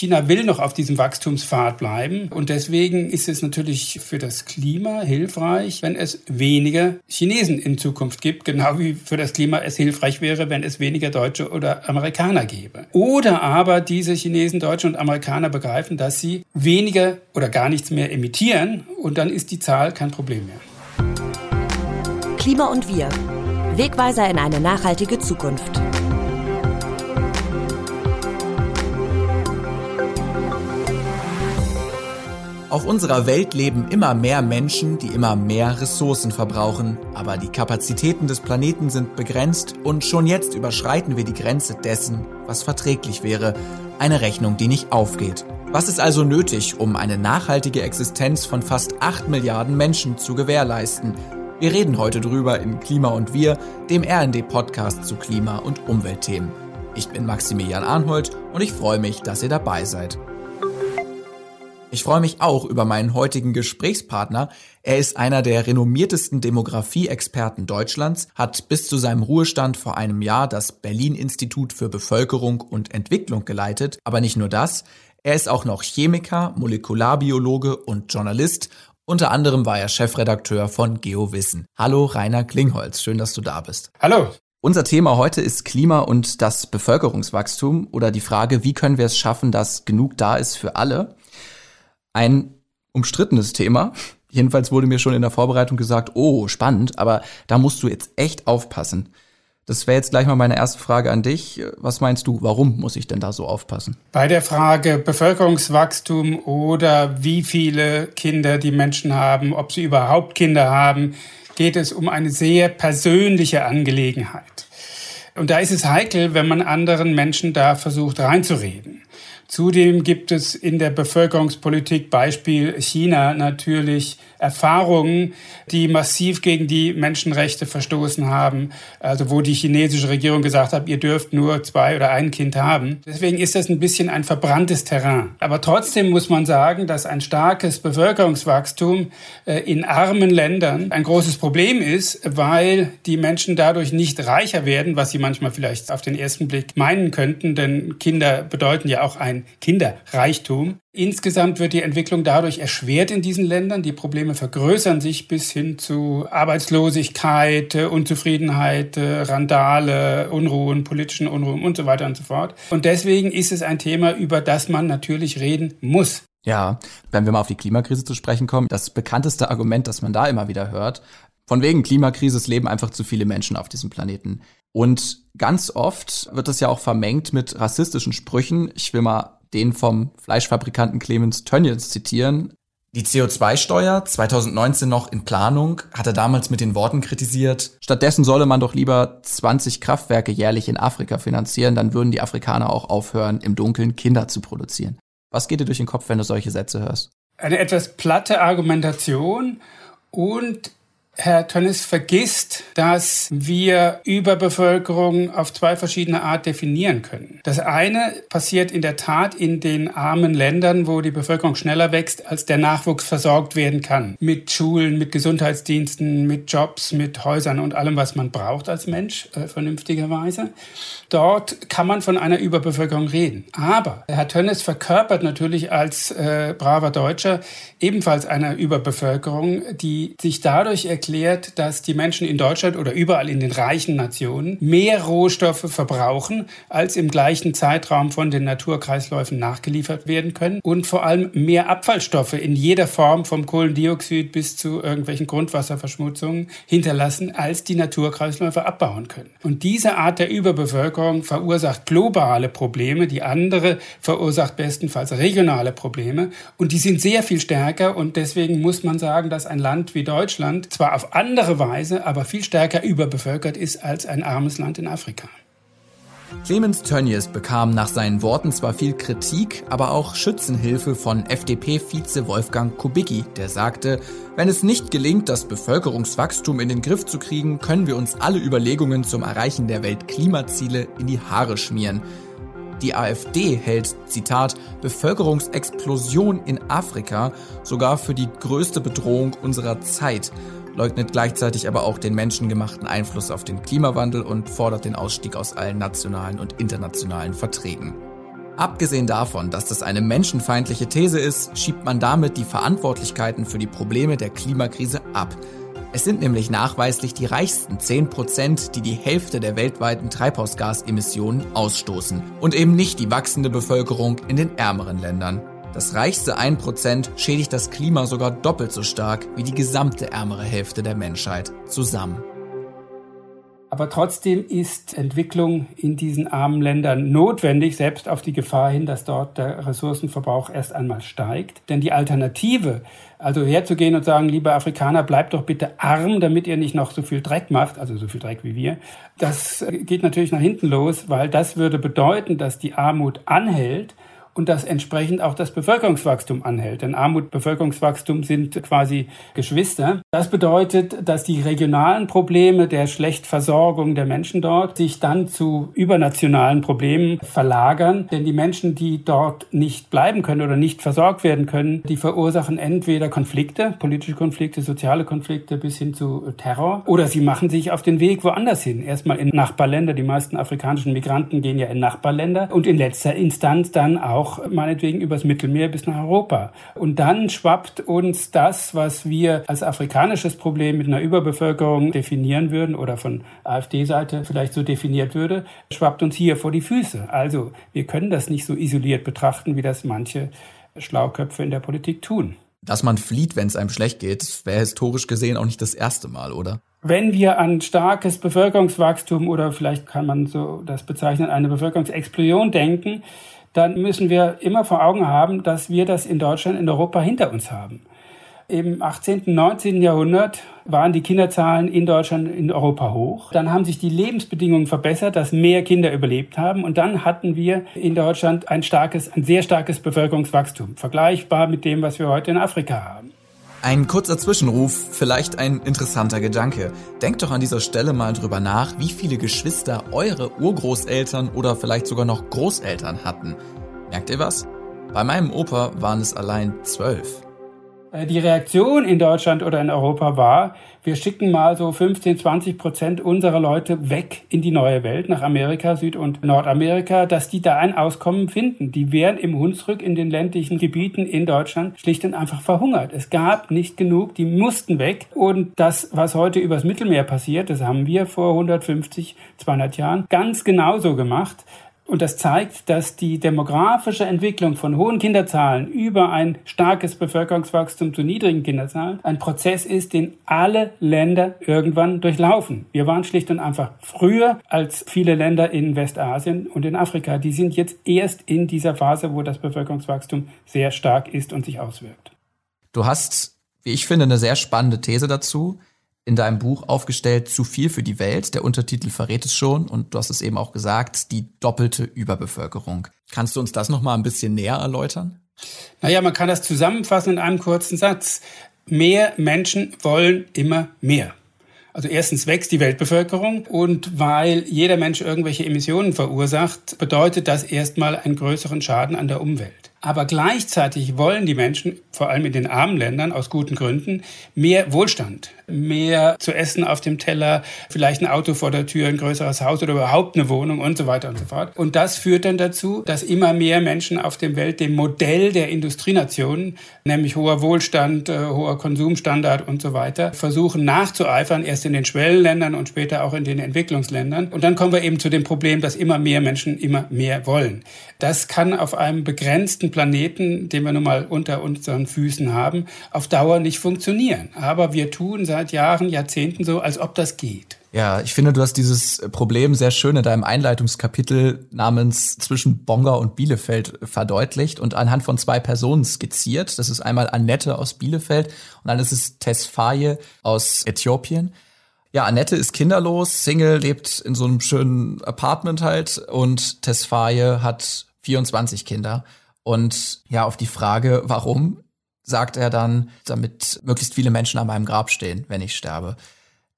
China will noch auf diesem Wachstumspfad bleiben und deswegen ist es natürlich für das Klima hilfreich, wenn es weniger Chinesen in Zukunft gibt, genau wie für das Klima es hilfreich wäre, wenn es weniger Deutsche oder Amerikaner gäbe. Oder aber diese Chinesen, Deutsche und Amerikaner begreifen, dass sie weniger oder gar nichts mehr emittieren und dann ist die Zahl kein Problem mehr. Klima und wir. Wegweiser in eine nachhaltige Zukunft. Auf unserer Welt leben immer mehr Menschen, die immer mehr Ressourcen verbrauchen, aber die Kapazitäten des Planeten sind begrenzt und schon jetzt überschreiten wir die Grenze dessen, was verträglich wäre, eine Rechnung, die nicht aufgeht. Was ist also nötig, um eine nachhaltige Existenz von fast 8 Milliarden Menschen zu gewährleisten? Wir reden heute drüber in Klima und Wir, dem RND-Podcast zu Klima- und Umweltthemen. Ich bin Maximilian Arnhold und ich freue mich, dass ihr dabei seid. Ich freue mich auch über meinen heutigen Gesprächspartner. Er ist einer der renommiertesten Demografie-Experten Deutschlands, hat bis zu seinem Ruhestand vor einem Jahr das Berlin-Institut für Bevölkerung und Entwicklung geleitet. Aber nicht nur das, er ist auch noch Chemiker, Molekularbiologe und Journalist. Unter anderem war er Chefredakteur von GeoWissen. Hallo Rainer Klingholz, schön, dass du da bist. Hallo. Unser Thema heute ist Klima und das Bevölkerungswachstum oder die Frage, wie können wir es schaffen, dass genug da ist für alle ein umstrittenes Thema. Jedenfalls wurde mir schon in der Vorbereitung gesagt, oh, spannend, aber da musst du jetzt echt aufpassen. Das wäre jetzt gleich mal meine erste Frage an dich. Was meinst du, warum muss ich denn da so aufpassen? Bei der Frage Bevölkerungswachstum oder wie viele Kinder die Menschen haben, ob sie überhaupt Kinder haben, geht es um eine sehr persönliche Angelegenheit. Und da ist es heikel, wenn man anderen Menschen da versucht reinzureden. Zudem gibt es in der Bevölkerungspolitik Beispiel China natürlich Erfahrungen, die massiv gegen die Menschenrechte verstoßen haben. Also wo die chinesische Regierung gesagt hat, ihr dürft nur zwei oder ein Kind haben. Deswegen ist das ein bisschen ein verbranntes Terrain. Aber trotzdem muss man sagen, dass ein starkes Bevölkerungswachstum äh, in armen Ländern ein großes Problem ist, weil die Menschen dadurch nicht reicher werden, was sie manchmal vielleicht auf den ersten Blick meinen könnten, denn Kinder bedeuten ja auch ein Kinderreichtum. Insgesamt wird die Entwicklung dadurch erschwert in diesen Ländern. Die Probleme vergrößern sich bis hin zu Arbeitslosigkeit, Unzufriedenheit, Randale, Unruhen, politischen Unruhen und so weiter und so fort. Und deswegen ist es ein Thema, über das man natürlich reden muss. Ja, wenn wir mal auf die Klimakrise zu sprechen kommen, das bekannteste Argument, das man da immer wieder hört, von wegen Klimakrise, leben einfach zu viele Menschen auf diesem Planeten. Und ganz oft wird das ja auch vermengt mit rassistischen Sprüchen. Ich will mal den vom Fleischfabrikanten Clemens Tönnies zitieren. Die CO2-Steuer, 2019 noch in Planung, hat er damals mit den Worten kritisiert, stattdessen solle man doch lieber 20 Kraftwerke jährlich in Afrika finanzieren, dann würden die Afrikaner auch aufhören, im Dunkeln Kinder zu produzieren. Was geht dir durch den Kopf, wenn du solche Sätze hörst? Eine etwas platte Argumentation und Herr Tönnes vergisst, dass wir Überbevölkerung auf zwei verschiedene Art definieren können. Das eine passiert in der Tat in den armen Ländern, wo die Bevölkerung schneller wächst, als der Nachwuchs versorgt werden kann. Mit Schulen, mit Gesundheitsdiensten, mit Jobs, mit Häusern und allem, was man braucht als Mensch, äh, vernünftigerweise. Dort kann man von einer Überbevölkerung reden. Aber Herr Tönnes verkörpert natürlich als äh, braver Deutscher ebenfalls eine Überbevölkerung, die sich dadurch erklärt, dass die Menschen in Deutschland oder überall in den reichen Nationen mehr Rohstoffe verbrauchen, als im gleichen Zeitraum von den Naturkreisläufen nachgeliefert werden können und vor allem mehr Abfallstoffe in jeder Form vom Kohlendioxid bis zu irgendwelchen Grundwasserverschmutzungen hinterlassen, als die Naturkreisläufe abbauen können. Und diese Art der Überbevölkerung Bevölkerung verursacht globale Probleme, die andere verursacht bestenfalls regionale Probleme. Und die sind sehr viel stärker und deswegen muss man sagen, dass ein Land wie Deutschland zwar auf andere Weise, aber viel stärker überbevölkert ist als ein armes Land in Afrika. Clemens Tönnies bekam nach seinen Worten zwar viel Kritik, aber auch Schützenhilfe von FDP-Vize Wolfgang Kubicki, der sagte, wenn es nicht gelingt, das Bevölkerungswachstum in den Griff zu kriegen, können wir uns alle Überlegungen zum Erreichen der Weltklimaziele in die Haare schmieren. Die AfD hält, Zitat, Bevölkerungsexplosion in Afrika sogar für die größte Bedrohung unserer Zeit leugnet gleichzeitig aber auch den menschengemachten Einfluss auf den Klimawandel und fordert den Ausstieg aus allen nationalen und internationalen Verträgen. Abgesehen davon, dass das eine menschenfeindliche These ist, schiebt man damit die Verantwortlichkeiten für die Probleme der Klimakrise ab. Es sind nämlich nachweislich die reichsten 10%, die die Hälfte der weltweiten Treibhausgasemissionen ausstoßen und eben nicht die wachsende Bevölkerung in den ärmeren Ländern. Das reichste 1% schädigt das Klima sogar doppelt so stark wie die gesamte ärmere Hälfte der Menschheit zusammen. Aber trotzdem ist Entwicklung in diesen armen Ländern notwendig, selbst auf die Gefahr hin, dass dort der Ressourcenverbrauch erst einmal steigt. Denn die Alternative, also herzugehen und sagen, liebe Afrikaner, bleibt doch bitte arm, damit ihr nicht noch so viel Dreck macht, also so viel Dreck wie wir, das geht natürlich nach hinten los, weil das würde bedeuten, dass die Armut anhält und dass entsprechend auch das Bevölkerungswachstum anhält. Denn Armut, Bevölkerungswachstum sind quasi Geschwister. Das bedeutet, dass die regionalen Probleme der Schlechtversorgung der Menschen dort sich dann zu übernationalen Problemen verlagern. Denn die Menschen, die dort nicht bleiben können oder nicht versorgt werden können, die verursachen entweder Konflikte, politische Konflikte, soziale Konflikte bis hin zu Terror, oder sie machen sich auf den Weg woanders hin. Erstmal in Nachbarländer. Die meisten afrikanischen Migranten gehen ja in Nachbarländer und in letzter Instanz dann auch auch meinetwegen übers Mittelmeer bis nach Europa. Und dann schwappt uns das, was wir als afrikanisches Problem mit einer Überbevölkerung definieren würden oder von AfD-Seite vielleicht so definiert würde, schwappt uns hier vor die Füße. Also wir können das nicht so isoliert betrachten, wie das manche Schlauköpfe in der Politik tun. Dass man flieht, wenn es einem schlecht geht, wäre historisch gesehen auch nicht das erste Mal, oder? Wenn wir an starkes Bevölkerungswachstum oder vielleicht kann man so das bezeichnen, eine Bevölkerungsexplosion denken, dann müssen wir immer vor Augen haben, dass wir das in Deutschland, in Europa hinter uns haben. Im 18., 19. Jahrhundert waren die Kinderzahlen in Deutschland, in Europa hoch. Dann haben sich die Lebensbedingungen verbessert, dass mehr Kinder überlebt haben. Und dann hatten wir in Deutschland ein starkes, ein sehr starkes Bevölkerungswachstum, vergleichbar mit dem, was wir heute in Afrika haben. Ein kurzer Zwischenruf, vielleicht ein interessanter Gedanke. Denkt doch an dieser Stelle mal drüber nach, wie viele Geschwister eure Urgroßeltern oder vielleicht sogar noch Großeltern hatten. Merkt ihr was? Bei meinem Opa waren es allein zwölf. Äh, die Reaktion in Deutschland oder in Europa war, wir schicken mal so 15, 20 Prozent unserer Leute weg in die neue Welt, nach Amerika, Süd- und Nordamerika, dass die da ein Auskommen finden. Die wären im Hunsrück in den ländlichen Gebieten in Deutschland schlicht und einfach verhungert. Es gab nicht genug, die mussten weg. Und das, was heute übers Mittelmeer passiert, das haben wir vor 150, 200 Jahren ganz genauso gemacht. Und das zeigt, dass die demografische Entwicklung von hohen Kinderzahlen über ein starkes Bevölkerungswachstum zu niedrigen Kinderzahlen ein Prozess ist, den alle Länder irgendwann durchlaufen. Wir waren schlicht und einfach früher als viele Länder in Westasien und in Afrika. Die sind jetzt erst in dieser Phase, wo das Bevölkerungswachstum sehr stark ist und sich auswirkt. Du hast, wie ich finde, eine sehr spannende These dazu in deinem Buch aufgestellt, zu viel für die Welt. Der Untertitel verrät es schon und du hast es eben auch gesagt, die doppelte Überbevölkerung. Kannst du uns das nochmal ein bisschen näher erläutern? Naja, man kann das zusammenfassen in einem kurzen Satz. Mehr Menschen wollen immer mehr. Also erstens wächst die Weltbevölkerung und weil jeder Mensch irgendwelche Emissionen verursacht, bedeutet das erstmal einen größeren Schaden an der Umwelt. Aber gleichzeitig wollen die Menschen, vor allem in den armen Ländern, aus guten Gründen, mehr Wohlstand, mehr zu essen auf dem Teller, vielleicht ein Auto vor der Tür, ein größeres Haus oder überhaupt eine Wohnung und so weiter und so fort. Und das führt dann dazu, dass immer mehr Menschen auf dem Welt dem Modell der Industrienationen, nämlich hoher Wohlstand, äh, hoher Konsumstandard und so weiter, versuchen nachzueifern, erst in den Schwellenländern und später auch in den Entwicklungsländern. Und dann kommen wir eben zu dem Problem, dass immer mehr Menschen immer mehr wollen. Das kann auf einem begrenzten Planeten, den wir nun mal unter unseren Füßen haben, auf Dauer nicht funktionieren. Aber wir tun seit Jahren, Jahrzehnten so, als ob das geht. Ja, ich finde, du hast dieses Problem sehr schön in deinem Einleitungskapitel namens zwischen Bonga und Bielefeld verdeutlicht und anhand von zwei Personen skizziert. Das ist einmal Annette aus Bielefeld und dann ist es Tesfaye aus Äthiopien. Ja, Annette ist kinderlos, Single, lebt in so einem schönen Apartment halt und Tesfaye hat 24 Kinder. Und ja, auf die Frage, warum, sagt er dann, damit möglichst viele Menschen an meinem Grab stehen, wenn ich sterbe.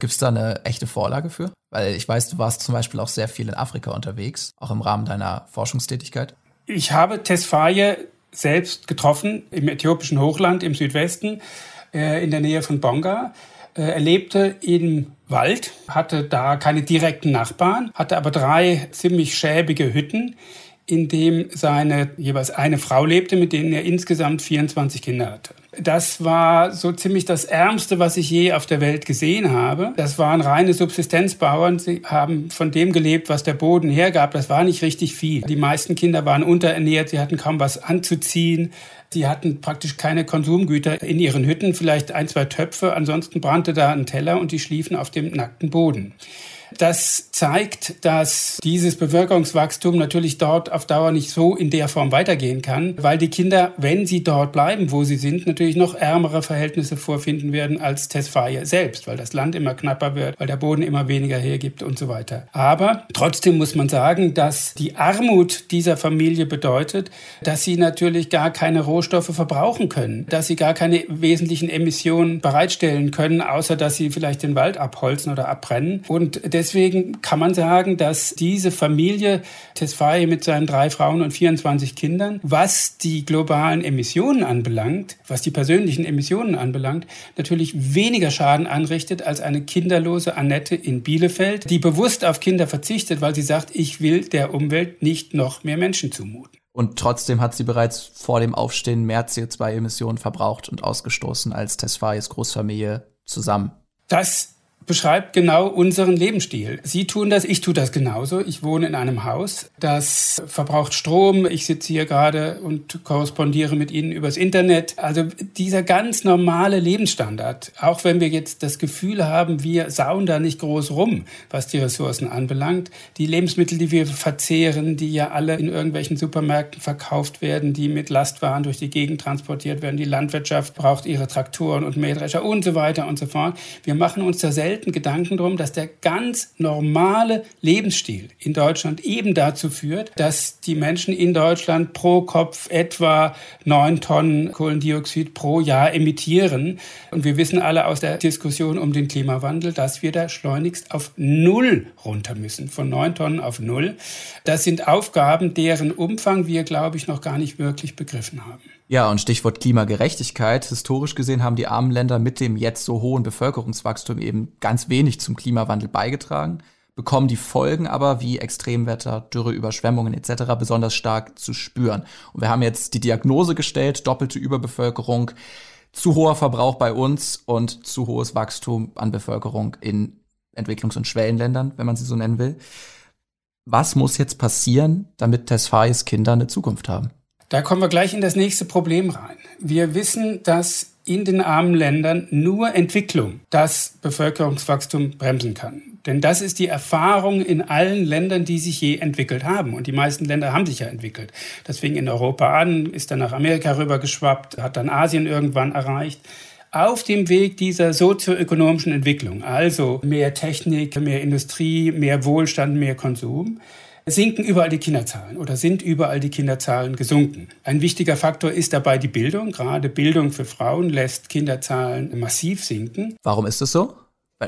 Gibt es da eine echte Vorlage für? Weil ich weiß, du warst zum Beispiel auch sehr viel in Afrika unterwegs, auch im Rahmen deiner Forschungstätigkeit. Ich habe Tesfaye selbst getroffen im äthiopischen Hochland im Südwesten, äh, in der Nähe von Bonga. Äh, er lebte im Wald, hatte da keine direkten Nachbarn, hatte aber drei ziemlich schäbige Hütten, in dem seine jeweils eine Frau lebte, mit denen er insgesamt 24 Kinder hatte. Das war so ziemlich das Ärmste, was ich je auf der Welt gesehen habe. Das waren reine Subsistenzbauern. Sie haben von dem gelebt, was der Boden hergab. Das war nicht richtig viel. Die meisten Kinder waren unterernährt. Sie hatten kaum was anzuziehen. Sie hatten praktisch keine Konsumgüter in ihren Hütten, vielleicht ein, zwei Töpfe. Ansonsten brannte da ein Teller und die schliefen auf dem nackten Boden. Das zeigt, dass dieses Bevölkerungswachstum natürlich dort auf Dauer nicht so in der Form weitergehen kann, weil die Kinder, wenn sie dort bleiben, wo sie sind, natürlich noch ärmere Verhältnisse vorfinden werden als Tesfaye selbst, weil das Land immer knapper wird, weil der Boden immer weniger hergibt und so weiter. Aber trotzdem muss man sagen, dass die Armut dieser Familie bedeutet, dass sie natürlich gar keine Rohstoffe verbrauchen können, dass sie gar keine wesentlichen Emissionen bereitstellen können, außer dass sie vielleicht den Wald abholzen oder abbrennen. Und deswegen kann man sagen, dass diese Familie Tesfaye mit seinen drei Frauen und 24 Kindern, was die globalen Emissionen anbelangt, was die persönlichen Emissionen anbelangt, natürlich weniger Schaden anrichtet als eine kinderlose Annette in Bielefeld, die bewusst auf Kinder verzichtet, weil sie sagt, ich will der Umwelt nicht noch mehr Menschen zumuten. Und trotzdem hat sie bereits vor dem Aufstehen mehr CO2-Emissionen verbraucht und ausgestoßen als Tesfayes Großfamilie zusammen. Das beschreibt genau unseren Lebensstil. Sie tun das, ich tue das genauso. Ich wohne in einem Haus, das verbraucht Strom. Ich sitze hier gerade und korrespondiere mit Ihnen übers Internet. Also dieser ganz normale Lebensstandard, auch wenn wir jetzt das Gefühl haben, wir sauen da nicht groß rum, was die Ressourcen anbelangt. Die Lebensmittel, die wir verzehren, die ja alle in irgendwelchen Supermärkten verkauft werden, die mit Lastwaren durch die Gegend transportiert werden. Die Landwirtschaft braucht ihre Traktoren und Mähdrescher und so weiter und so fort. Wir machen uns da selbst selten Gedanken drum, dass der ganz normale Lebensstil in Deutschland eben dazu führt, dass die Menschen in Deutschland pro Kopf etwa neun Tonnen Kohlendioxid pro Jahr emittieren. Und wir wissen alle aus der Diskussion um den Klimawandel, dass wir da schleunigst auf Null runter müssen, von neun Tonnen auf Null. Das sind Aufgaben, deren Umfang wir, glaube ich, noch gar nicht wirklich begriffen haben. Ja, und Stichwort Klimagerechtigkeit. Historisch gesehen haben die armen Länder mit dem jetzt so hohen Bevölkerungswachstum eben ganz wenig zum Klimawandel beigetragen, bekommen die Folgen aber wie Extremwetter, Dürre, Überschwemmungen etc. besonders stark zu spüren. Und wir haben jetzt die Diagnose gestellt, doppelte Überbevölkerung, zu hoher Verbrauch bei uns und zu hohes Wachstum an Bevölkerung in Entwicklungs- und Schwellenländern, wenn man sie so nennen will. Was muss jetzt passieren, damit Tesfayes Kinder eine Zukunft haben? Da kommen wir gleich in das nächste Problem rein. Wir wissen, dass in den armen Ländern nur Entwicklung das Bevölkerungswachstum bremsen kann. Denn das ist die Erfahrung in allen Ländern, die sich je entwickelt haben. Und die meisten Länder haben sich ja entwickelt. Das fing in Europa an, ist dann nach Amerika rübergeschwappt, hat dann Asien irgendwann erreicht auf dem Weg dieser sozioökonomischen Entwicklung, also mehr Technik, mehr Industrie, mehr Wohlstand, mehr Konsum, sinken überall die Kinderzahlen oder sind überall die Kinderzahlen gesunken. Ein wichtiger Faktor ist dabei die Bildung. Gerade Bildung für Frauen lässt Kinderzahlen massiv sinken. Warum ist das so?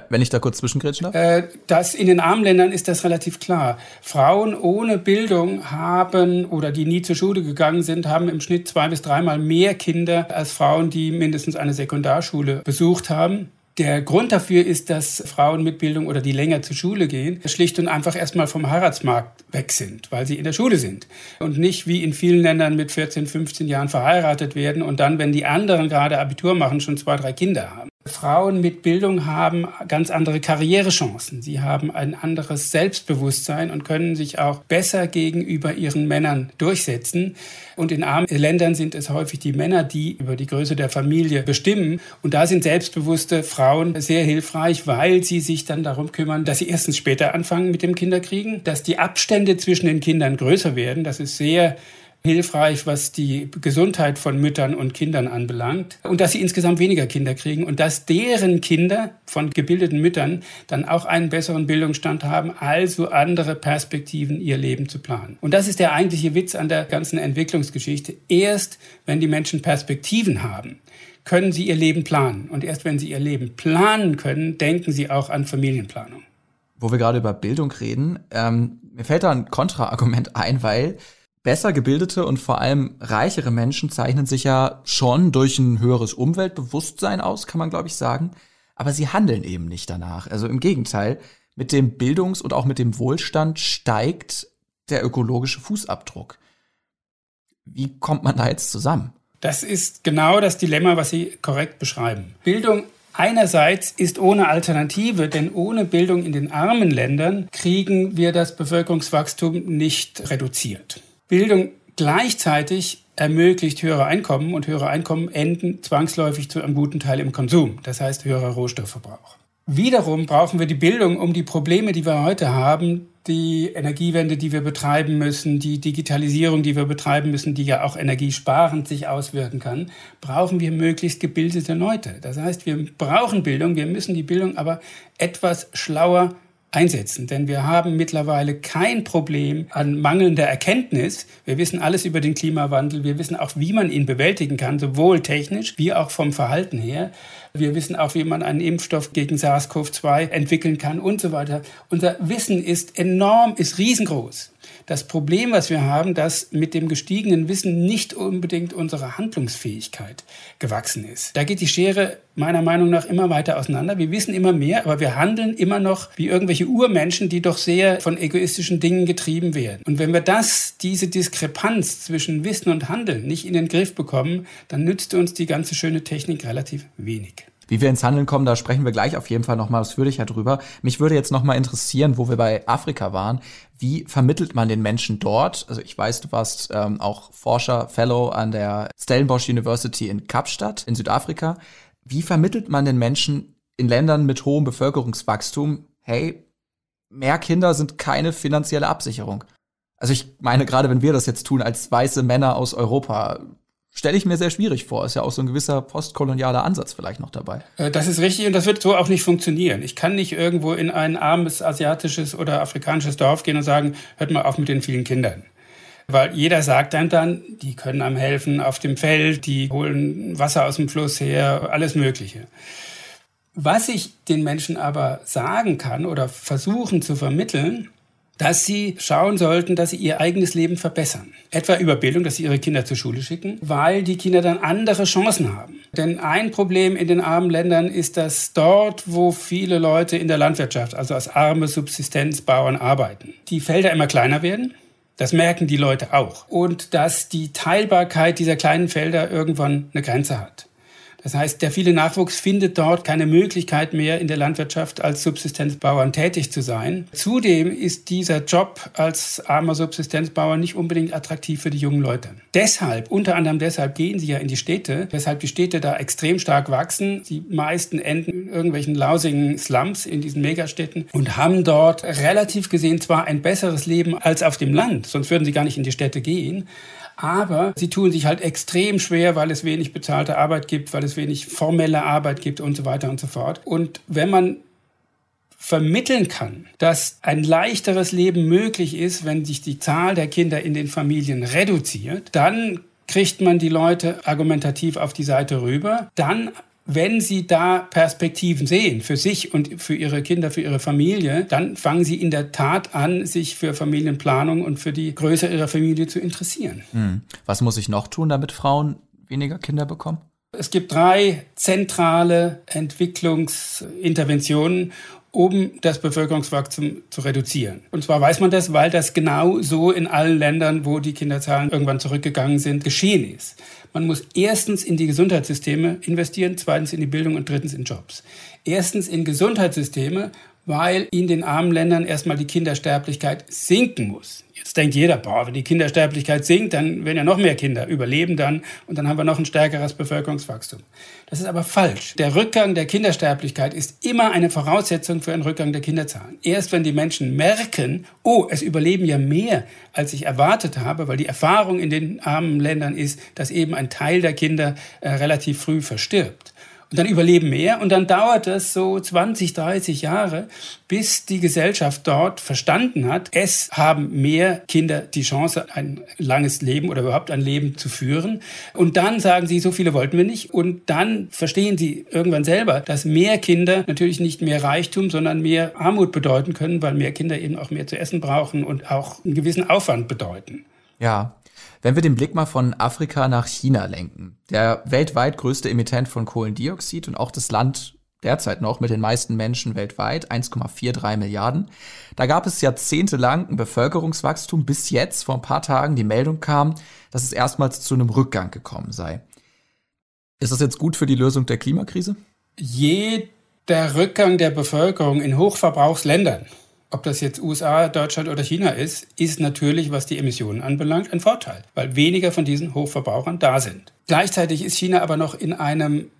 Wenn ich da kurz zwischengrätschen darf? Äh, das in den armen Ländern ist das relativ klar. Frauen ohne Bildung haben oder die nie zur Schule gegangen sind, haben im Schnitt zwei bis dreimal mehr Kinder als Frauen, die mindestens eine Sekundarschule besucht haben. Der Grund dafür ist, dass Frauen mit Bildung oder die länger zur Schule gehen, schlicht und einfach erstmal vom Heiratsmarkt weg sind, weil sie in der Schule sind und nicht wie in vielen Ländern mit 14, 15 Jahren verheiratet werden und dann, wenn die anderen gerade Abitur machen, schon zwei, drei Kinder haben. Frauen mit Bildung haben ganz andere Karrierechancen. Sie haben ein anderes Selbstbewusstsein und können sich auch besser gegenüber ihren Männern durchsetzen. Und in armen Ländern sind es häufig die Männer, die über die Größe der Familie bestimmen. Und da sind selbstbewusste Frauen sehr hilfreich, weil sie sich dann darum kümmern, dass sie erstens später anfangen mit dem Kinderkriegen, dass die Abstände zwischen den Kindern größer werden. Das ist sehr hilfreich, was die Gesundheit von Müttern und Kindern anbelangt und dass sie insgesamt weniger Kinder kriegen und dass deren Kinder von gebildeten Müttern dann auch einen besseren Bildungsstand haben, also andere Perspektiven, ihr Leben zu planen. Und das ist der eigentliche Witz an der ganzen Entwicklungsgeschichte. Erst wenn die Menschen Perspektiven haben, können sie ihr Leben planen. Und erst wenn sie ihr Leben planen können, denken sie auch an Familienplanung. Wo wir gerade über Bildung reden, ähm, mir fällt da ein Kontraargument ein, weil Besser gebildete und vor allem reichere Menschen zeichnen sich ja schon durch ein höheres Umweltbewusstsein aus, kann man glaube ich sagen. Aber sie handeln eben nicht danach. Also im Gegenteil, mit dem Bildungs- und auch mit dem Wohlstand steigt der ökologische Fußabdruck. Wie kommt man da jetzt zusammen? Das ist genau das Dilemma, was Sie korrekt beschreiben. Bildung einerseits ist ohne Alternative, denn ohne Bildung in den armen Ländern kriegen wir das Bevölkerungswachstum nicht reduziert. Bildung gleichzeitig ermöglicht höhere Einkommen und höhere Einkommen enden zwangsläufig zu einem guten Teil im Konsum, das heißt höherer Rohstoffverbrauch. Wiederum brauchen wir die Bildung, um die Probleme, die wir heute haben, die Energiewende, die wir betreiben müssen, die Digitalisierung, die wir betreiben müssen, die ja auch energiesparend sich auswirken kann, brauchen wir möglichst gebildete Leute. Das heißt, wir brauchen Bildung, wir müssen die Bildung aber etwas schlauer einsetzen. Denn wir haben mittlerweile kein Problem an mangelnder Erkenntnis. Wir wissen alles über den Klimawandel. Wir wissen auch, wie man ihn bewältigen kann, sowohl technisch wie auch vom Verhalten her. Wir wissen auch, wie man einen Impfstoff gegen SARS-CoV-2 entwickeln kann und so weiter. Unser Wissen ist enorm, ist riesengroß. Das Problem, was wir haben, dass mit dem gestiegenen Wissen nicht unbedingt unsere Handlungsfähigkeit gewachsen ist. Da geht die Schere meiner Meinung nach immer weiter auseinander. Wir wissen immer mehr, aber wir handeln immer noch wie irgendwelche Urmenschen, die doch sehr von egoistischen Dingen getrieben werden. Und wenn wir das, diese Diskrepanz zwischen Wissen und Handeln nicht in den Griff bekommen, dann nützt uns die ganze schöne Technik relativ wenig. Wie wir ins Handeln kommen, da sprechen wir gleich auf jeden Fall nochmal ausführlicher drüber. Mich würde jetzt nochmal interessieren, wo wir bei Afrika waren. Wie vermittelt man den Menschen dort? Also ich weiß, du warst ähm, auch Forscher, Fellow an der Stellenbosch University in Kapstadt in Südafrika. Wie vermittelt man den Menschen in Ländern mit hohem Bevölkerungswachstum, hey, mehr Kinder sind keine finanzielle Absicherung? Also ich meine, gerade wenn wir das jetzt tun als weiße Männer aus Europa, stelle ich mir sehr schwierig vor. Ist ja auch so ein gewisser postkolonialer Ansatz vielleicht noch dabei. Äh, das ist richtig und das wird so auch nicht funktionieren. Ich kann nicht irgendwo in ein armes asiatisches oder afrikanisches Dorf gehen und sagen, hört mal auf mit den vielen Kindern. Weil jeder sagt einem dann, die können einem helfen auf dem Feld, die holen Wasser aus dem Fluss her, alles Mögliche. Was ich den Menschen aber sagen kann oder versuchen zu vermitteln, dass sie schauen sollten, dass sie ihr eigenes Leben verbessern. Etwa über Bildung, dass sie ihre Kinder zur Schule schicken, weil die Kinder dann andere Chancen haben. Denn ein Problem in den armen Ländern ist, dass dort, wo viele Leute in der Landwirtschaft, also als arme Subsistenzbauern arbeiten, die Felder immer kleiner werden. Das merken die Leute auch. Und dass die Teilbarkeit dieser kleinen Felder irgendwann eine Grenze hat. Das heißt, der viele Nachwuchs findet dort keine Möglichkeit mehr, in der Landwirtschaft als Subsistenzbauern tätig zu sein. Zudem ist dieser Job als armer Subsistenzbauer nicht unbedingt attraktiv für die jungen Leute. Deshalb, unter anderem deshalb, gehen sie ja in die Städte, weshalb die Städte da extrem stark wachsen. Die meisten enden in irgendwelchen lausigen Slums in diesen Megastädten und haben dort relativ gesehen zwar ein besseres Leben als auf dem Land, sonst würden sie gar nicht in die Städte gehen, aber sie tun sich halt extrem schwer, weil es wenig bezahlte Arbeit gibt, weil es wenig formelle Arbeit gibt und so weiter und so fort. Und wenn man vermitteln kann, dass ein leichteres Leben möglich ist, wenn sich die Zahl der Kinder in den Familien reduziert, dann kriegt man die Leute argumentativ auf die Seite rüber. Dann wenn Sie da Perspektiven sehen für sich und für Ihre Kinder, für Ihre Familie, dann fangen Sie in der Tat an, sich für Familienplanung und für die Größe Ihrer Familie zu interessieren. Hm. Was muss ich noch tun, damit Frauen weniger Kinder bekommen? Es gibt drei zentrale Entwicklungsinterventionen, um das Bevölkerungswachstum zu reduzieren. Und zwar weiß man das, weil das genau so in allen Ländern, wo die Kinderzahlen irgendwann zurückgegangen sind, geschehen ist. Man muss erstens in die Gesundheitssysteme investieren, zweitens in die Bildung und drittens in Jobs. Erstens in Gesundheitssysteme, weil in den armen Ländern erstmal die Kindersterblichkeit sinken muss. Jetzt denkt jeder, boah, wenn die Kindersterblichkeit sinkt, dann werden ja noch mehr Kinder überleben dann und dann haben wir noch ein stärkeres Bevölkerungswachstum. Das ist aber falsch. Der Rückgang der Kindersterblichkeit ist immer eine Voraussetzung für einen Rückgang der Kinderzahlen. Erst wenn die Menschen merken, oh, es überleben ja mehr, als ich erwartet habe, weil die Erfahrung in den armen Ländern ist, dass eben ein Teil der Kinder äh, relativ früh verstirbt und dann überleben mehr und dann dauert es so 20, 30 Jahre, bis die Gesellschaft dort verstanden hat, es haben mehr Kinder die Chance, ein langes Leben oder überhaupt ein Leben zu führen. Und dann sagen sie, so viele wollten wir nicht. Und dann verstehen sie irgendwann selber, dass mehr Kinder natürlich nicht mehr Reichtum, sondern mehr Armut bedeuten können, weil mehr Kinder eben auch mehr zu essen brauchen und auch einen gewissen Aufwand bedeuten. Ja, wenn wir den Blick mal von Afrika nach China lenken, der weltweit größte Emittent von Kohlendioxid und auch das Land derzeit noch mit den meisten Menschen weltweit, 1,43 Milliarden. Da gab es jahrzehntelang ein Bevölkerungswachstum, bis jetzt vor ein paar Tagen die Meldung kam, dass es erstmals zu einem Rückgang gekommen sei. Ist das jetzt gut für die Lösung der Klimakrise? Jeder Rückgang der Bevölkerung in Hochverbrauchsländern, ob das jetzt USA, Deutschland oder China ist, ist natürlich, was die Emissionen anbelangt, ein Vorteil, weil weniger von diesen Hochverbrauchern da sind. Gleichzeitig ist China aber noch in einem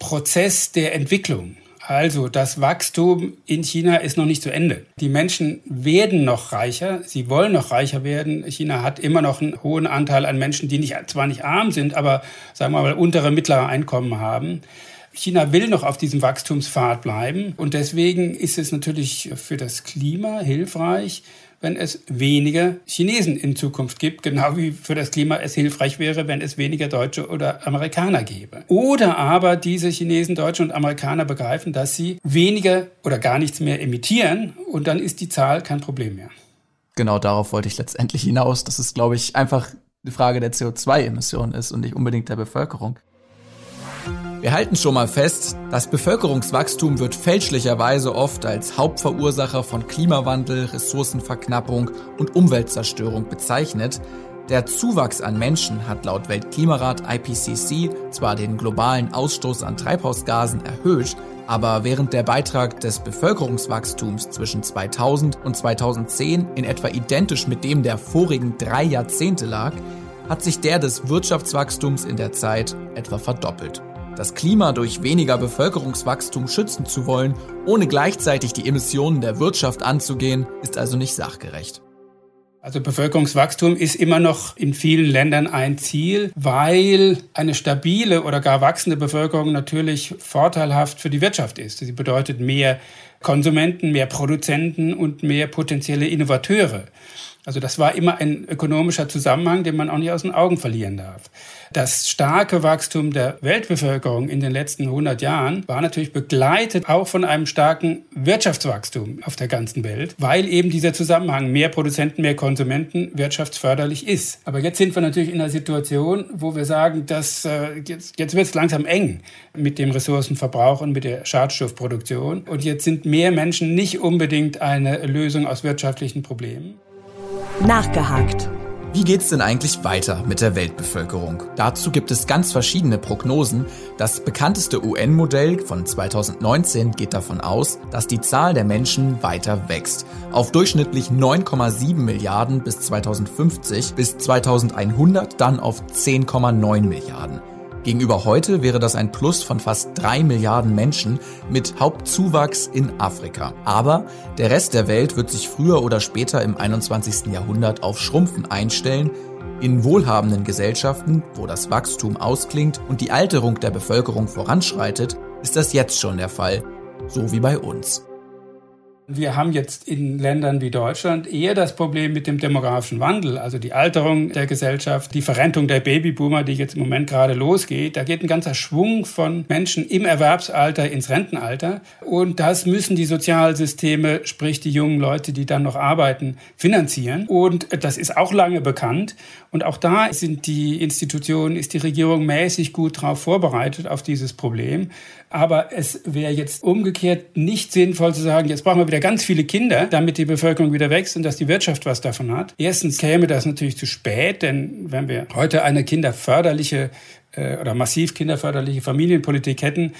Prozess der Entwicklung. Also das Wachstum in China ist noch nicht zu Ende. Die Menschen werden noch reicher, sie wollen noch reicher werden. China hat immer noch einen hohen Anteil an Menschen, die nicht, zwar nicht arm sind, aber sagen wir mal untere mittlere Einkommen haben. China will noch auf diesem Wachstumspfad bleiben und deswegen ist es natürlich für das Klima hilfreich, wenn es weniger Chinesen in Zukunft gibt, genau wie für das Klima es hilfreich wäre, wenn es weniger Deutsche oder Amerikaner gäbe. Oder aber diese Chinesen, Deutsche und Amerikaner begreifen, dass sie weniger oder gar nichts mehr emittieren und dann ist die Zahl kein Problem mehr. Genau darauf wollte ich letztendlich hinaus, dass es, glaube ich, einfach eine Frage der CO2-Emissionen ist und nicht unbedingt der Bevölkerung. Wir halten schon mal fest, das Bevölkerungswachstum wird fälschlicherweise oft als Hauptverursacher von Klimawandel, Ressourcenverknappung und Umweltzerstörung bezeichnet. Der Zuwachs an Menschen hat laut Weltklimarat IPCC zwar den globalen Ausstoß an Treibhausgasen erhöht, aber während der Beitrag des Bevölkerungswachstums zwischen 2000 und 2010 in etwa identisch mit dem der vorigen drei Jahrzehnte lag, hat sich der des Wirtschaftswachstums in der Zeit etwa verdoppelt. Das Klima durch weniger Bevölkerungswachstum schützen zu wollen, ohne gleichzeitig die Emissionen der Wirtschaft anzugehen, ist also nicht sachgerecht. Also Bevölkerungswachstum ist immer noch in vielen Ländern ein Ziel, weil eine stabile oder gar wachsende Bevölkerung natürlich vorteilhaft für die Wirtschaft ist. Sie bedeutet mehr Konsumenten, mehr Produzenten und mehr potenzielle Innovateure. Also das war immer ein ökonomischer Zusammenhang, den man auch nicht aus den Augen verlieren darf. Das starke Wachstum der Weltbevölkerung in den letzten 100 Jahren war natürlich begleitet auch von einem starken Wirtschaftswachstum auf der ganzen Welt, weil eben dieser Zusammenhang mehr Produzenten, mehr Konsumenten wirtschaftsförderlich ist. Aber jetzt sind wir natürlich in einer Situation, wo wir sagen, dass äh, jetzt, jetzt wird es langsam eng mit dem Ressourcenverbrauch und mit der Schadstoffproduktion. Und jetzt sind mehr Menschen nicht unbedingt eine Lösung aus wirtschaftlichen Problemen. Nachgehakt. Wie geht's denn eigentlich weiter mit der Weltbevölkerung? Dazu gibt es ganz verschiedene Prognosen. Das bekannteste UN-Modell von 2019 geht davon aus, dass die Zahl der Menschen weiter wächst. Auf durchschnittlich 9,7 Milliarden bis 2050, bis 2100 dann auf 10,9 Milliarden. Gegenüber heute wäre das ein Plus von fast drei Milliarden Menschen mit Hauptzuwachs in Afrika. Aber der Rest der Welt wird sich früher oder später im 21. Jahrhundert auf Schrumpfen einstellen. In wohlhabenden Gesellschaften, wo das Wachstum ausklingt und die Alterung der Bevölkerung voranschreitet, ist das jetzt schon der Fall, so wie bei uns. Wir haben jetzt in Ländern wie Deutschland eher das Problem mit dem demografischen Wandel, also die Alterung der Gesellschaft, die Verrentung der Babyboomer, die jetzt im Moment gerade losgeht. Da geht ein ganzer Schwung von Menschen im Erwerbsalter ins Rentenalter. Und das müssen die Sozialsysteme, sprich die jungen Leute, die dann noch arbeiten, finanzieren. Und das ist auch lange bekannt. Und auch da sind die Institutionen, ist die Regierung mäßig gut darauf vorbereitet auf dieses Problem. Aber es wäre jetzt umgekehrt nicht sinnvoll zu sagen, jetzt brauchen wir wieder ganz viele Kinder, damit die Bevölkerung wieder wächst und dass die Wirtschaft was davon hat. Erstens käme das natürlich zu spät, denn wenn wir heute eine kinderförderliche äh, oder massiv kinderförderliche Familienpolitik hätten,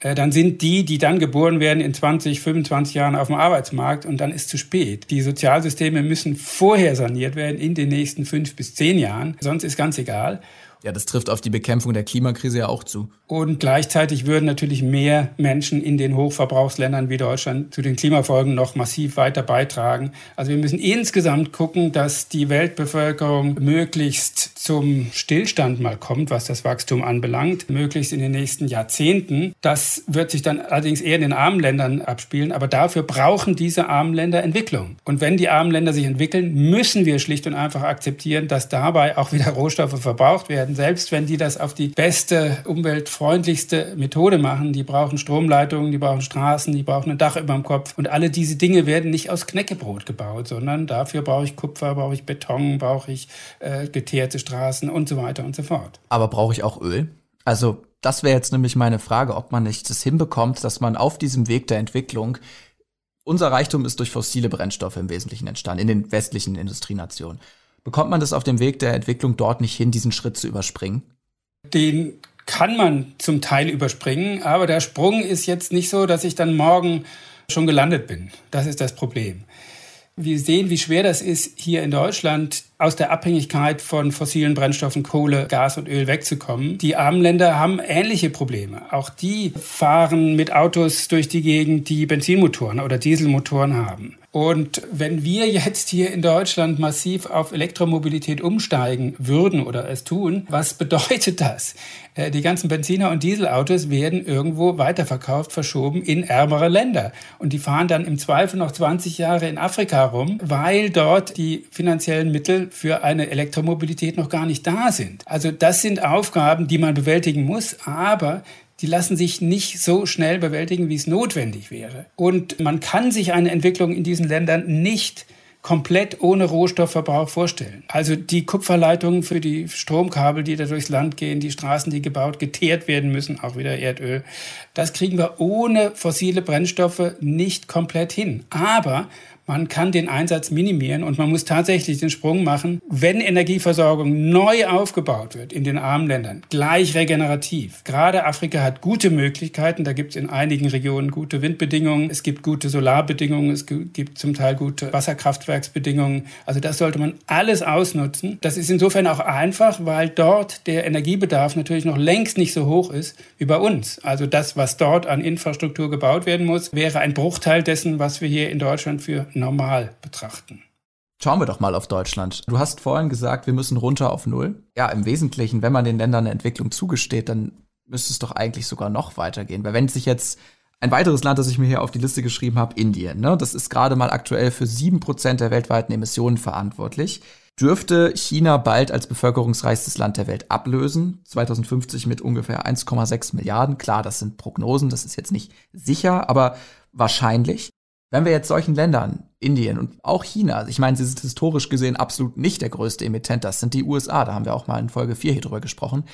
äh, dann sind die, die dann geboren werden, in 20, 25 Jahren auf dem Arbeitsmarkt und dann ist zu spät. Die Sozialsysteme müssen vorher saniert werden in den nächsten fünf bis zehn Jahren, sonst ist ganz egal. Ja, das trifft auf die Bekämpfung der Klimakrise ja auch zu. Und gleichzeitig würden natürlich mehr Menschen in den Hochverbrauchsländern wie Deutschland zu den Klimafolgen noch massiv weiter beitragen. Also wir müssen insgesamt gucken, dass die Weltbevölkerung möglichst zum Stillstand mal kommt, was das Wachstum anbelangt, möglichst in den nächsten Jahrzehnten. Das wird sich dann allerdings eher in den armen Ländern abspielen, aber dafür brauchen diese armen Länder Entwicklung. Und wenn die armen Länder sich entwickeln, müssen wir schlicht und einfach akzeptieren, dass dabei auch wieder Rohstoffe verbraucht werden selbst wenn die das auf die beste, umweltfreundlichste Methode machen. Die brauchen Stromleitungen, die brauchen Straßen, die brauchen ein Dach über dem Kopf. Und alle diese Dinge werden nicht aus Knäckebrot gebaut, sondern dafür brauche ich Kupfer, brauche ich Beton, brauche ich äh, geteerte Straßen und so weiter und so fort. Aber brauche ich auch Öl? Also Das wäre jetzt nämlich meine Frage, ob man nicht das hinbekommt, dass man auf diesem Weg der Entwicklung unser Reichtum ist durch fossile Brennstoffe im Wesentlichen entstanden, in den westlichen Industrienationen. Bekommt man das auf dem Weg der Entwicklung dort nicht hin, diesen Schritt zu überspringen? Den kann man zum Teil überspringen, aber der Sprung ist jetzt nicht so, dass ich dann morgen schon gelandet bin. Das ist das Problem. Wir sehen, wie schwer das ist, hier in Deutschland aus der Abhängigkeit von fossilen Brennstoffen, Kohle, Gas und Öl wegzukommen. Die armen Länder haben ähnliche Probleme. Auch die fahren mit Autos durch die Gegend, die Benzinmotoren oder Dieselmotoren haben. Und wenn wir jetzt hier in Deutschland massiv auf Elektromobilität umsteigen würden oder es tun, was bedeutet das? Äh, die ganzen Benziner- und Dieselautos werden irgendwo weiterverkauft, verschoben in ärmere Länder. Und die fahren dann im Zweifel noch 20 Jahre in Afrika rum, weil dort die finanziellen Mittel für eine Elektromobilität noch gar nicht da sind. Also das sind Aufgaben, die man bewältigen muss, aber die lassen sich nicht so schnell bewältigen, wie es notwendig wäre. Und man kann sich eine Entwicklung in diesen Ländern nicht komplett ohne Rohstoffverbrauch vorstellen. Also die Kupferleitungen für die Stromkabel, die da durchs Land gehen, die Straßen, die gebaut, geteert werden müssen, auch wieder Erdöl. Das kriegen wir ohne fossile Brennstoffe nicht komplett hin. Aber man kann den Einsatz minimieren und man muss tatsächlich den Sprung machen, wenn Energieversorgung neu aufgebaut wird in den armen Ländern, gleich regenerativ. Gerade Afrika hat gute Möglichkeiten, da gibt es in einigen Regionen gute Windbedingungen, es gibt gute Solarbedingungen, es gibt zum Teil gute Wasserkraftwerksbedingungen. Also das sollte man alles ausnutzen. Das ist insofern auch einfach, weil dort der Energiebedarf natürlich noch längst nicht so hoch ist wie bei uns. Also das, was dort an Infrastruktur gebaut werden muss, wäre ein Bruchteil dessen, was wir hier in Deutschland für normal betrachten. Schauen wir doch mal auf Deutschland. Du hast vorhin gesagt, wir müssen runter auf Null. Ja, im Wesentlichen, wenn man den Ländern eine Entwicklung zugesteht, dann müsste es doch eigentlich sogar noch weitergehen. Weil wenn sich jetzt ein weiteres Land, das ich mir hier auf die Liste geschrieben habe, Indien, ne, das ist gerade mal aktuell für sieben Prozent der weltweiten Emissionen verantwortlich, dürfte China bald als bevölkerungsreichstes Land der Welt ablösen. 2050 mit ungefähr 1,6 Milliarden. Klar, das sind Prognosen, das ist jetzt nicht sicher, aber wahrscheinlich. Wenn wir jetzt solchen Ländern, Indien und auch China, ich meine, sie sind historisch gesehen absolut nicht der größte Emittent, das sind die USA, da haben wir auch mal in Folge 4 hier drüber gesprochen.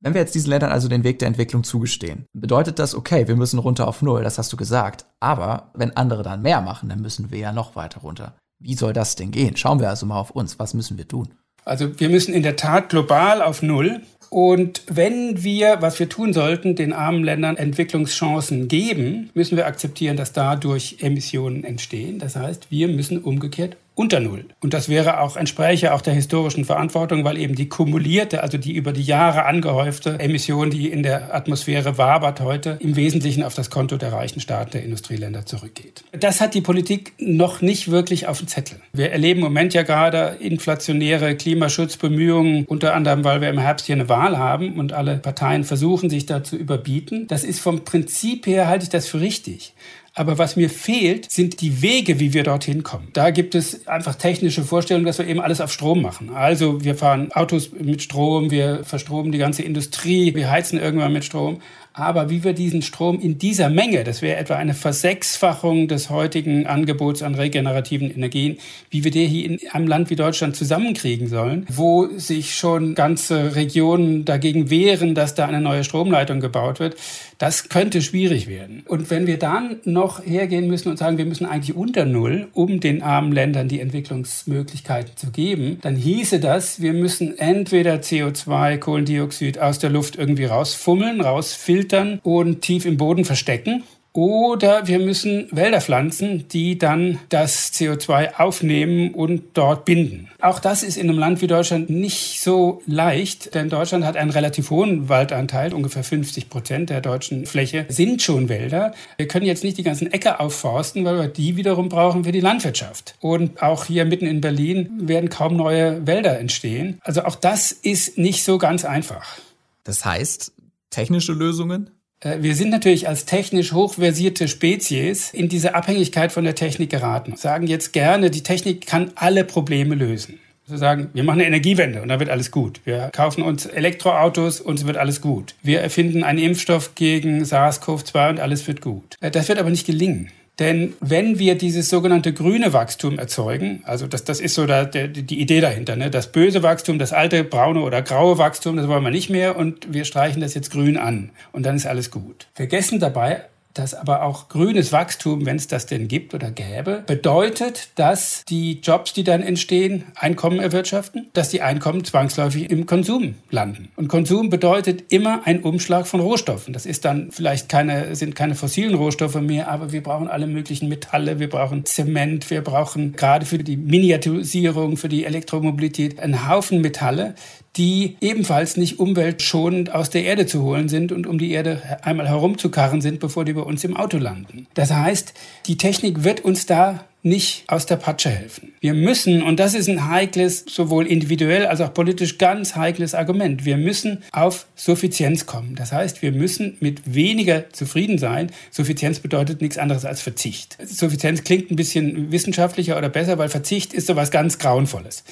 Wenn wir jetzt diesen Ländern also den Weg der Entwicklung zugestehen, bedeutet das, okay, wir müssen runter auf Null, das hast du gesagt. Aber wenn andere dann mehr machen, dann müssen wir ja noch weiter runter. Wie soll das denn gehen? Schauen wir also mal auf uns. Was müssen wir tun? Also wir müssen in der Tat global auf Null. Und wenn wir, was wir tun sollten, den armen Ländern Entwicklungschancen geben, müssen wir akzeptieren, dass dadurch Emissionen entstehen. Das heißt, wir müssen umgekehrt unter Null. Und das wäre auch, entspräche auch der historischen Verantwortung, weil eben die kumulierte, also die über die Jahre angehäufte Emission, die in der Atmosphäre wabert heute, im Wesentlichen auf das Konto der reichen Staaten der Industrieländer zurückgeht. Das hat die Politik noch nicht wirklich auf dem Zettel. Wir erleben im Moment ja gerade inflationäre Klimaschutzbemühungen, unter anderem, weil wir im Herbst hier eine Wahl haben und alle Parteien versuchen, sich da zu überbieten. Das ist vom Prinzip her, halte ich das für richtig. Aber was mir fehlt, sind die Wege, wie wir dorthin kommen. Da gibt es einfach technische Vorstellungen, dass wir eben alles auf Strom machen. Also wir fahren Autos mit Strom, wir verstromen die ganze Industrie, wir heizen irgendwann mit Strom. Aber wie wir diesen Strom in dieser Menge, das wäre etwa eine Versechsfachung des heutigen Angebots an regenerativen Energien, wie wir der hier in einem Land wie Deutschland zusammenkriegen sollen, wo sich schon ganze Regionen dagegen wehren, dass da eine neue Stromleitung gebaut wird, das könnte schwierig werden. Und wenn wir dann noch hergehen müssen und sagen, wir müssen eigentlich unter Null, um den armen Ländern die Entwicklungsmöglichkeiten zu geben, dann hieße das, wir müssen entweder CO2, Kohlendioxid aus der Luft irgendwie rausfummeln, rausfiltern und tief im Boden verstecken. Oder wir müssen Wälder pflanzen, die dann das CO2 aufnehmen und dort binden. Auch das ist in einem Land wie Deutschland nicht so leicht, denn Deutschland hat einen relativ hohen Waldanteil. Ungefähr 50 Prozent der deutschen Fläche sind schon Wälder. Wir können jetzt nicht die ganzen Äcker aufforsten, weil wir die wiederum brauchen für die Landwirtschaft. Und auch hier mitten in Berlin werden kaum neue Wälder entstehen. Also auch das ist nicht so ganz einfach. Das heißt, technische Lösungen? Äh, wir sind natürlich als technisch hochversierte Spezies in diese Abhängigkeit von der Technik geraten. Sagen jetzt gerne, die Technik kann alle Probleme lösen. Wir sagen, wir machen eine Energiewende und dann wird alles gut. Wir kaufen uns Elektroautos und es wird alles gut. Wir erfinden einen Impfstoff gegen SARS-CoV-2 und alles wird gut. Äh, das wird aber nicht gelingen. Denn wenn wir dieses sogenannte grüne Wachstum erzeugen, also das, das ist so da, der, die Idee dahinter, ne? das böse Wachstum, das alte braune oder graue Wachstum, das wollen wir nicht mehr und wir streichen das jetzt grün an und dann ist alles gut. Vergessen dabei dass aber auch grünes Wachstum, wenn es das denn gibt oder gäbe, bedeutet, dass die Jobs, die dann entstehen, Einkommen erwirtschaften, dass die Einkommen zwangsläufig im Konsum landen. Und Konsum bedeutet immer ein Umschlag von Rohstoffen. Das ist dann vielleicht keine, sind keine fossilen Rohstoffe mehr, aber wir brauchen alle möglichen Metalle, wir brauchen Zement, wir brauchen gerade für die Miniaturisierung, für die Elektromobilität einen Haufen Metalle, die ebenfalls nicht umweltschonend aus der Erde zu holen sind und um die Erde einmal herumzukarren sind, bevor die bei uns im Auto landen. Das heißt, die Technik wird uns da nicht aus der Patsche helfen. Wir müssen, und das ist ein heikles, sowohl individuell als auch politisch ganz heikles Argument, wir müssen auf Suffizienz kommen. Das heißt, wir müssen mit weniger zufrieden sein. Suffizienz bedeutet nichts anderes als Verzicht. Suffizienz klingt ein bisschen wissenschaftlicher oder besser, weil Verzicht ist sowas ganz Grauenvolles.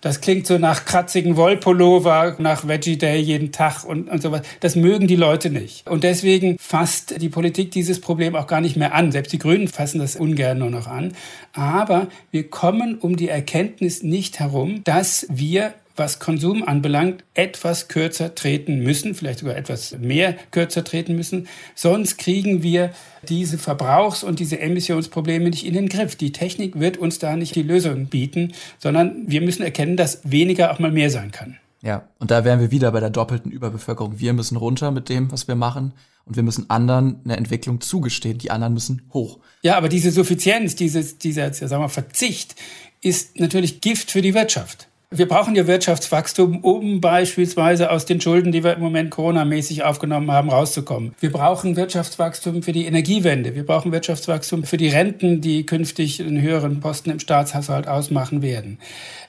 Das klingt so nach kratzigen Wollpullover, nach Veggie Day jeden Tag und, und sowas. Das mögen die Leute nicht. Und deswegen fasst die Politik dieses Problem auch gar nicht mehr an. Selbst die Grünen fassen das ungern nur noch an. Aber wir kommen um die Erkenntnis nicht herum, dass wir was Konsum anbelangt, etwas kürzer treten müssen, vielleicht sogar etwas mehr kürzer treten müssen. Sonst kriegen wir diese Verbrauchs- und diese Emissionsprobleme nicht in den Griff. Die Technik wird uns da nicht die Lösung bieten, sondern wir müssen erkennen, dass weniger auch mal mehr sein kann. Ja, und da wären wir wieder bei der doppelten Überbevölkerung. Wir müssen runter mit dem, was wir machen, und wir müssen anderen eine Entwicklung zugestehen. Die anderen müssen hoch. Ja, aber diese Suffizienz, dieses, dieser, sagen wir, Verzicht ist natürlich Gift für die Wirtschaft. Wir brauchen ja Wirtschaftswachstum, um beispielsweise aus den Schulden, die wir im Moment Corona-mäßig aufgenommen haben, rauszukommen. Wir brauchen Wirtschaftswachstum für die Energiewende. Wir brauchen Wirtschaftswachstum für die Renten, die künftig einen höheren Posten im Staatshaushalt ausmachen werden.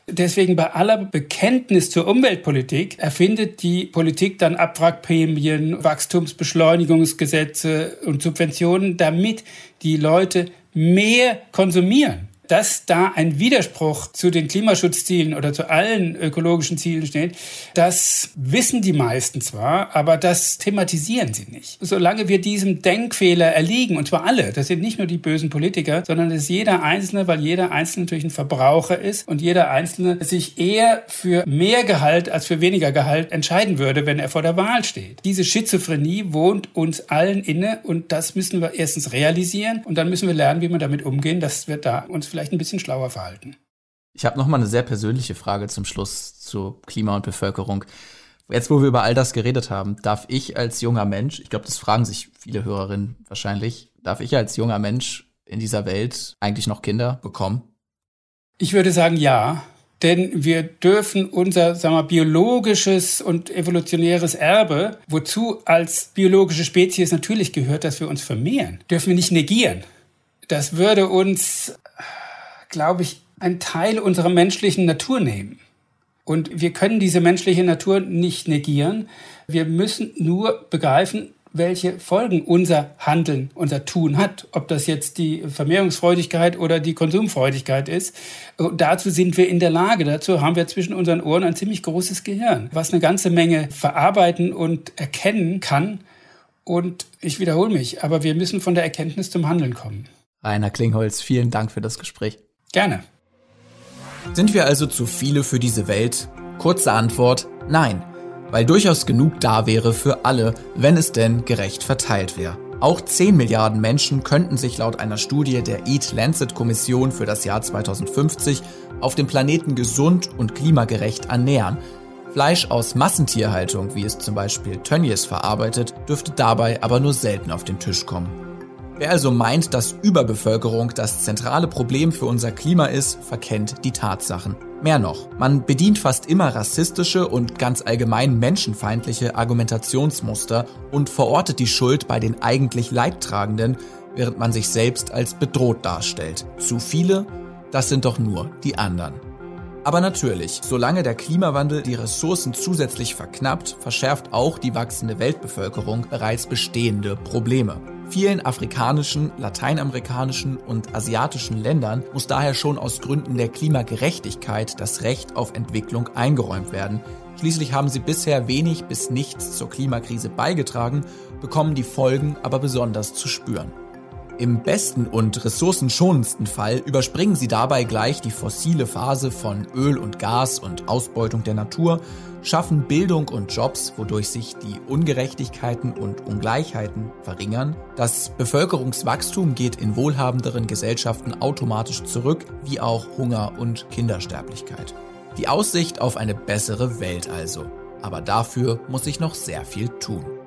Deswegen bei aller Bekenntnis zur Umweltpolitik erfindet die Politik dann Abwrackprämien, Wachstumsbeschleunigungsgesetze und Subventionen, damit die Leute mehr konsumieren dass da ein Widerspruch zu den Klimaschutzzielen oder zu allen ökologischen Zielen steht, das wissen die meisten zwar, aber das thematisieren sie nicht. Solange wir diesem Denkfehler erliegen, und zwar alle, das sind nicht nur die bösen Politiker, sondern das ist jeder Einzelne, weil jeder Einzelne natürlich ein Verbraucher ist und jeder Einzelne sich eher für mehr Gehalt als für weniger Gehalt entscheiden würde, wenn er vor der Wahl steht. Diese Schizophrenie wohnt uns allen inne und das müssen wir erstens realisieren und dann müssen wir lernen, wie wir damit umgehen, dass wir da uns vielleicht vielleicht ein bisschen schlauer verhalten. Ich habe noch mal eine sehr persönliche Frage zum Schluss zu Klima und Bevölkerung. Jetzt, wo wir über all das geredet haben, darf ich als junger Mensch, ich glaube, das fragen sich viele Hörerinnen wahrscheinlich, darf ich als junger Mensch in dieser Welt eigentlich noch Kinder bekommen? Ich würde sagen, ja. Denn wir dürfen unser sagen wir, biologisches und evolutionäres Erbe, wozu als biologische Spezies natürlich gehört, dass wir uns vermehren, dürfen wir nicht negieren. Das würde uns glaube ich, ein Teil unserer menschlichen Natur nehmen. Und wir können diese menschliche Natur nicht negieren. Wir müssen nur begreifen, welche Folgen unser Handeln, unser Tun hat. Ob das jetzt die Vermehrungsfreudigkeit oder die Konsumfreudigkeit ist. Und dazu sind wir in der Lage. Dazu haben wir zwischen unseren Ohren ein ziemlich großes Gehirn, was eine ganze Menge verarbeiten und erkennen kann. Und ich wiederhole mich, aber wir müssen von der Erkenntnis zum Handeln kommen. Rainer Klingholz, vielen Dank für das Gespräch. Gerne. Sind wir also zu viele für diese Welt? Kurze Antwort, nein, weil durchaus genug da wäre für alle, wenn es denn gerecht verteilt wäre. Auch 10 Milliarden Menschen könnten sich laut einer Studie der Eat Lancet Kommission für das Jahr 2050 auf dem Planeten gesund und klimagerecht ernähren. Fleisch aus Massentierhaltung, wie es zum Beispiel Tönnies verarbeitet, dürfte dabei aber nur selten auf den Tisch kommen. Wer also meint, dass Überbevölkerung das zentrale Problem für unser Klima ist, verkennt die Tatsachen. Mehr noch, man bedient fast immer rassistische und ganz allgemein menschenfeindliche Argumentationsmuster und verortet die Schuld bei den eigentlich Leidtragenden, während man sich selbst als bedroht darstellt. Zu viele? Das sind doch nur die anderen. Aber natürlich, solange der Klimawandel die Ressourcen zusätzlich verknappt, verschärft auch die wachsende Weltbevölkerung bereits bestehende Probleme. Vielen afrikanischen, lateinamerikanischen und asiatischen Ländern muss daher schon aus Gründen der Klimagerechtigkeit das Recht auf Entwicklung eingeräumt werden. Schließlich haben sie bisher wenig bis nichts zur Klimakrise beigetragen, bekommen die Folgen aber besonders zu spüren. Im besten und ressourcenschonendsten Fall überspringen sie dabei gleich die fossile Phase von Öl und Gas und Ausbeutung der Natur, schaffen Bildung und Jobs, wodurch sich die Ungerechtigkeiten und Ungleichheiten verringern. Das Bevölkerungswachstum geht in wohlhabenderen Gesellschaften automatisch zurück, wie auch Hunger und Kindersterblichkeit. Die Aussicht auf eine bessere Welt also. Aber dafür muss sich noch sehr viel tun.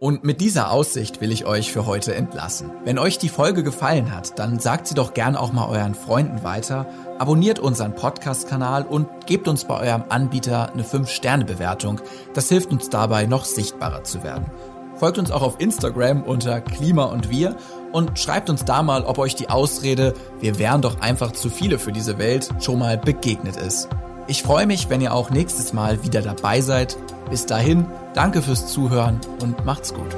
Und mit dieser Aussicht will ich euch für heute entlassen. Wenn euch die Folge gefallen hat, dann sagt sie doch gern auch mal euren Freunden weiter, abonniert unseren Podcast-Kanal und gebt uns bei eurem Anbieter eine 5-Sterne-Bewertung. Das hilft uns dabei, noch sichtbarer zu werden. Folgt uns auch auf Instagram unter Klima und Wir und schreibt uns da mal, ob euch die Ausrede, wir wären doch einfach zu viele für diese Welt, schon mal begegnet ist. Ich freue mich, wenn ihr auch nächstes Mal wieder dabei seid. Bis dahin, danke fürs Zuhören und macht's gut.